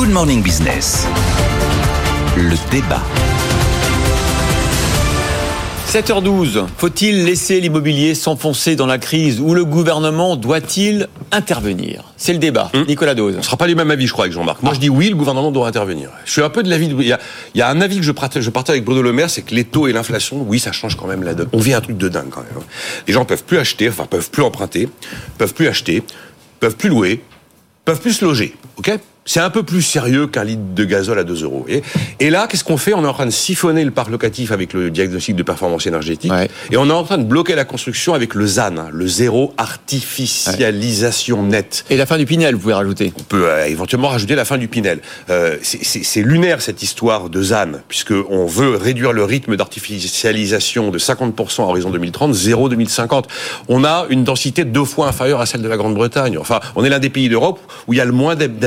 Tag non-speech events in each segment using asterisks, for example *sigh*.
Good Morning Business. Le débat. 7h12, faut-il laisser l'immobilier s'enfoncer dans la crise ou le gouvernement doit-il intervenir? C'est le débat. Hum. Nicolas Dose. On ne sera pas du même avis, je crois, avec Jean-Marc. Moi, Ah. je dis oui, le gouvernement doit intervenir. Je suis un peu de l'avis. de- Il y a, il y a un avis que je partage, je partage avec Bruno Le Maire, c'est que les taux et l'inflation, oui, ça change quand même la donne. On vit un truc de dingue quand même. Les gens peuvent plus acheter, enfin peuvent plus emprunter, peuvent plus acheter, peuvent plus louer, peuvent plus se loger. Ok? C'est un peu plus sérieux qu'un litre de gazole à 2 euros. Et, et là, qu'est-ce qu'on fait? On est en train de siphonner le parc locatif avec le diagnostic de performance énergétique. Ouais. Et on est en train de bloquer la construction avec le ZAN, hein, le zéro artificialisation nette. Et la fin du Pinel, vous pouvez rajouter? On peut euh, éventuellement rajouter la fin du Pinel. Euh, c'est- lunaire cette histoire de ZAN, puisqu'on veut réduire le rythme d'artificialisation de 50% à horizon 2030, zéro 2050. On a une densité deux fois inférieure à celle de la Grande-Bretagne. Enfin, on est l'un des pays d'Europe où il y a le moins d'hab-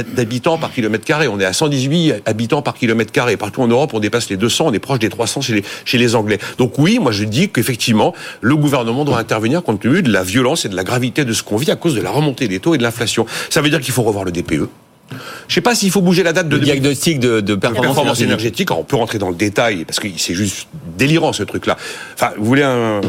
par kilomètre carré. On est à 118 habitants par kilomètre carré. Partout en Europe, on dépasse les 200, on est proche des 300 chez les, chez les Anglais. Donc oui, moi je dis qu'effectivement, le gouvernement doit intervenir compte tenu de la violence et de la gravité de ce qu'on vit à cause de la remontée des taux et de l'inflation. Ça veut dire qu'il faut revoir le DPE. Je sais pas s'il faut bouger la date de Le diagnostic de, de performance, performance énergétique. énergétique. Alors, on peut rentrer dans le détail parce que c'est juste délirant ce truc-là. Enfin, vous voulez un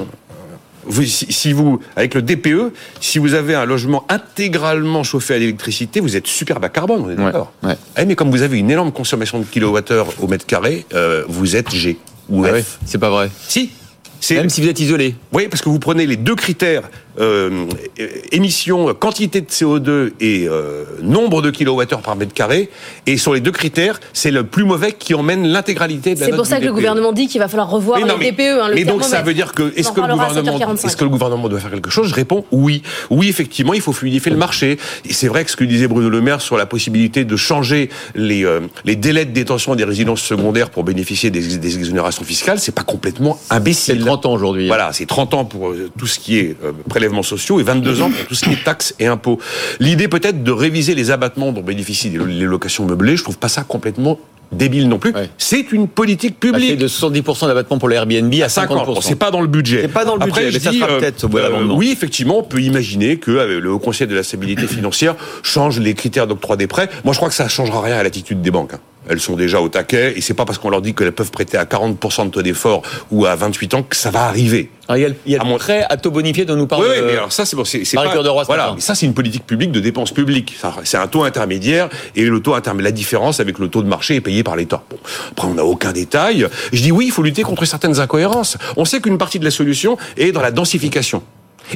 vous, si, si vous, avec le DPE, si vous avez un logement intégralement chauffé à l'électricité, vous êtes super bas carbone, on est Ouais, d'accord. ouais. Eh, mais comme vous avez une énorme consommation de kilowattheures au mètre carré, euh, vous êtes G ou Ah F. ouais, c'est pas vrai. Si. C'est Même si vous êtes isolé. oui, parce que vous prenez les deux critères euh, euh, émission, quantité de CO2 et euh, nombre de kilowattheures par mètre carré, et sur les deux critères, c'est le plus mauvais qui emmène l'intégralité de la C'est pour ça que le DPE. gouvernement dit qu'il va falloir revoir Mais non, les mais- DPE. Hein, le mais donc ça veut dire que est-ce que le gouvernement 7h45. est-ce que le gouvernement doit faire quelque chose? Je réponds oui. Oui, effectivement, il faut fluidifier le marché. Et c'est vrai que ce que disait Bruno Le Maire sur la possibilité de changer les euh, les délais de détention des résidences secondaires pour bénéficier des, des exonérations fiscales, c'est pas complètement imbécile. 30 ans aujourd'hui. Voilà, c'est 30 ans pour euh, tout ce qui est euh, prélèvements sociaux et 22 ans pour tout ce qui est taxes et impôts. L'idée peut-être de réviser les abattements dont bénéficient les, les locations meublées, je trouve pas ça complètement débile non plus. Ouais. C'est une politique Passer publique. de 70% d'abattement pour le Airbnb à 50 50%. C'est pas dans le budget. C'est pas dans le Après, budget, je mais ça dis, sera euh, peut-être au bout de euh, l'amendement. oui, effectivement, on peut imaginer que euh, le Haut Conseil de la stabilité financière change les critères d'octroi des prêts. Moi, je crois que ça changera rien à l'attitude des banques. hein. Elles sont déjà au taquet, et c'est pas parce qu'on leur dit qu'elles peuvent prêter à 40% de taux d'effort ou à 28 ans que ça va arriver. Alors, il y a, le- il y a À le mon- prêt à taux bonifié dont nous parle Oui, oui, euh, mais alors ça, c'est bon, pas. De ce voilà, mais ça, c'est une politique publique de dépenses publiques. C'est un taux intermédiaire, et le taux intermédiaire, la différence avec le taux de marché est payé par l'État. Bon, après, on n'a aucun détail. Je dis oui, il faut lutter contre certaines incohérences. On sait qu'une partie de la solution est dans la densification.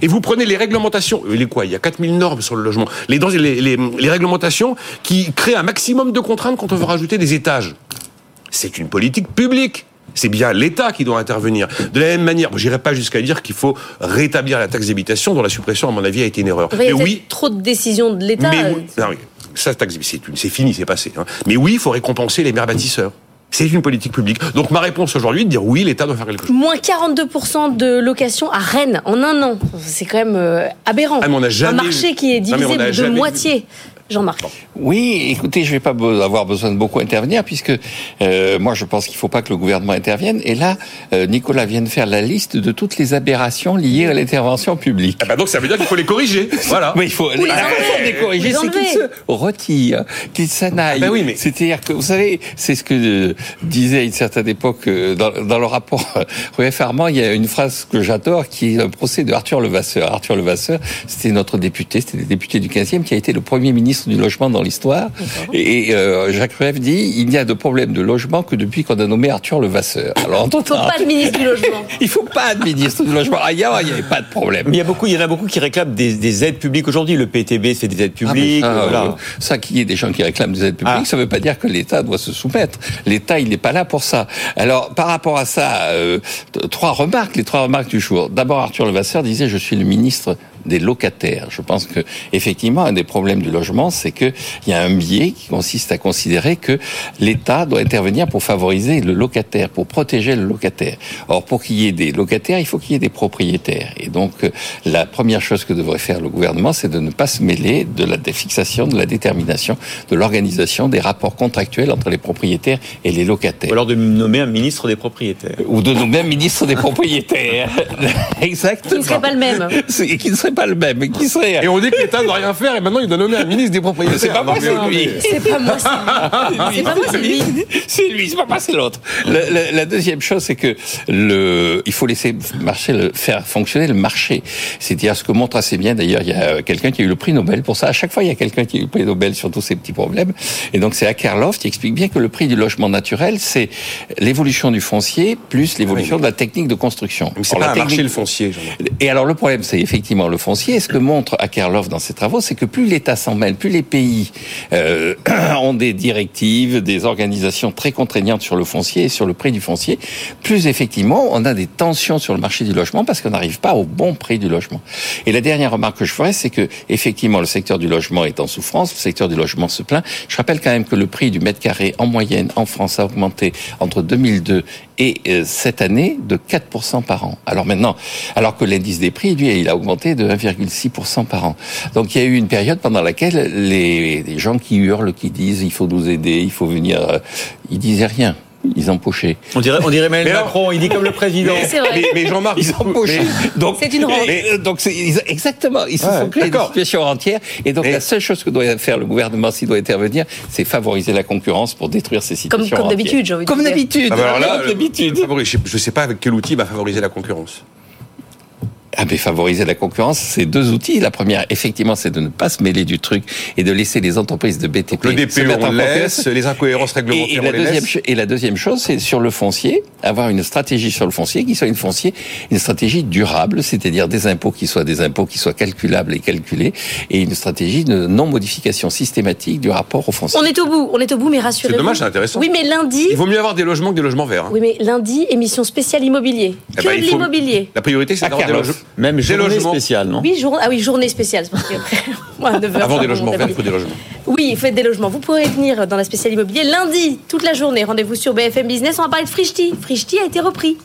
Et vous prenez les réglementations, les quoi Il y a 4000 normes sur le logement. Les, dens- les, les, les réglementations qui créent un maximum de contraintes quand on veut rajouter des étages. C'est une politique publique. C'est bien l'État qui doit intervenir. De la même manière, je n'irai pas jusqu'à dire qu'il faut rétablir la taxe d'habitation, dont la suppression, à mon avis, a été une erreur. Il y a Mais oui, trop de décisions de l'État. mais oui, non, oui, ça, c'est fini, c'est passé. hein. Mais oui, il faut récompenser les maires bâtisseurs. C'est une politique publique. Donc ma réponse aujourd'hui est de dire oui, l'État doit faire quelque chose. Moins 42% de locations à Rennes en un an. C'est quand même euh, aberrant. Ah, mais on n'a jamais un marché qui est divisé de vu- moitié. Jean-Marc. Oui, écoutez, je vais pas avoir besoin de beaucoup intervenir puisque euh, moi je pense qu'il faut pas que le gouvernement intervienne. Et là, euh, Nicolas vient de faire la liste de toutes les aberrations liées à l'intervention publique. Ah bah donc ça veut dire qu'il faut les corriger. *laughs* Voilà. Mais il faut les enlever. les corriger, c'est qu'ils se retirent, qu'ils s'en aillent. Ah ben oui, mais- C'est-à-dire que vous savez, c'est ce que euh, disait à une certaine époque euh, dans, dans le rapport euh, Rueff Armand, il y a une phrase que j'adore qui est un procès de Arthur Levasseur. Arthur Levasseur, c'était notre député, c'était le député du 15e qui a été le premier ministre du logement dans l'histoire. Et euh, Jacques Rueff dit il n'y a de problème de logement que depuis qu'on a nommé Arthur Levasseur. Alors Il ne faut pas de ministre du logement. *laughs* il faut pas de ministre du logement. Ailleurs, il n'y avait pas de problème. Mais il y a beaucoup, il y en a beaucoup qui réclament des, des aides publiques aujourd'hui. Le PTB, c'est des aides Ah, publiques. ça, voilà. euh, ça qu'il y ait des gens qui réclament des aides publiques, Ah. ça ne veut pas dire que l'État doit se soumettre. L'État, il n'est pas là pour ça. Alors, par rapport à ça, euh, trois remarques, les trois remarques du jour. D'abord, Arthur Levasseur disait, je suis le ministre des locataires. Je pense que effectivement un des problèmes du logement, c'est que il y a un biais qui consiste à considérer que l'État doit intervenir pour favoriser le locataire, pour protéger le locataire. Or, pour qu'il y ait des locataires, il faut qu'il y ait des propriétaires. Et donc, euh, la première chose que devrait faire le gouvernement, c'est de ne pas se mêler de la fixation, de la détermination, de l'organisation des rapports contractuels entre les propriétaires et les locataires Ou alors de nommer un ministre des propriétaires. ou de nous-mêmes ministres des propriétaires. *laughs* Exactement. Qui ne serait pas le même. Et qui ne serait serait pas le même, mais qui serait Et on dit que l'État ne doit rien faire et maintenant il doit nommer un ministre des propriétaires. C'est pas moi, c'est lui. C'est pas moi, c'est lui. *laughs* C'est pas moi, c'est lui. C'est pas moi, c'est l'autre. La, la- la deuxième chose, c'est que le, il faut laisser marcher, le, faire fonctionner le marché. C'est-à-dire ce que montre assez bien. D'ailleurs, il y a quelqu'un qui a eu le prix Nobel pour ça. À chaque fois, il y a quelqu'un qui a eu le prix Nobel sur tous ces petits problèmes. Et donc, c'est Akerlof qui explique bien que le prix du logement naturel, c'est l'évolution du foncier plus l'évolution de la technique de construction. Mais c'est pas la un marché technique- le foncier. Et alors le problème, c'est effectivement le foncier. Et ce que montre Akerlof dans ses travaux, c'est que plus l'État s'en mêle, plus les pays euh, *clears throat* ont des directives, des organisations très contraignantes sur le foncier et sur le prix du foncier, plus effectivement on a des tensions sur le marché du logement parce qu'on n'arrive pas au bon prix du logement. Et la dernière remarque que je ferais, c'est que effectivement le secteur du logement est en souffrance, le secteur du logement se plaint. Je rappelle quand même que le prix du mètre carré en moyenne en France a augmenté entre 2002 et euh, cette année de 4% par an. Alors maintenant, alors que l'indice des prix, lui, il a augmenté de 1,6% par an. Donc il y a eu une période pendant laquelle les, gens qui hurlent, qui disent il faut nous aider, il faut venir, euh, ils disaient rien. Ils empochaient. On dirait, on dirait Emmanuel Macron, il dit comme le président. Vrai. Mais, mais Jean-Marc, Ils empochaient. Donc C'est une rente. mais, euh, donc ils- exactement. Ils se Ouais, sont créés des d'accord. situations entières. Et donc Mais- la seule chose que doit faire le gouvernement s'il doit intervenir, c'est favoriser la concurrence pour détruire ces situations. comme d'habitude, j'ai envie de Comme d'habitude. Ah bah alors là, Comme le- d'habitude. je ne sais pas avec quel outil il va favoriser la concurrence. Ah mais favoriser la concurrence, c'est deux outils. La première, effectivement, c'est de ne pas se mêler du truc et de laisser les entreprises de BTP Le se DPE, mettre en on le concurrence. laisse, les incohérences Et, et réglementaires, la on les deuxième, laisse. et la deuxième chose, c'est sur le foncier, avoir une stratégie sur le foncier qui soit une foncier, une stratégie durable, c'est-à-dire des impôts qui soient des impôts qui soient calculables et calculés, et une stratégie de non-modification systématique du rapport au foncier. On est au bout, on est au bout, mais rassurez-vous. C'est dommage, c'est intéressant. Oui, mais lundi, Il vaut mieux avoir des logements que des logements verts. hein. oui, mais lundi, émission spéciale immobilier. Eh Que ben, de faut- l'immobilier. La priorité, c'est d'avoir des logements. Même Des journée logements. spéciale, non Oui, jour- ah oui, journée spéciale. c'est parce qu'après, *laughs* moi, à 9 heures, Avant des logements verts, il faut des logements. Oui, faites des logements. Vous pourrez venir dans la spéciale immobilier lundi, toute la journée. Rendez-vous sur BFM Business. On va parler de Frichti. Frichti a été repris.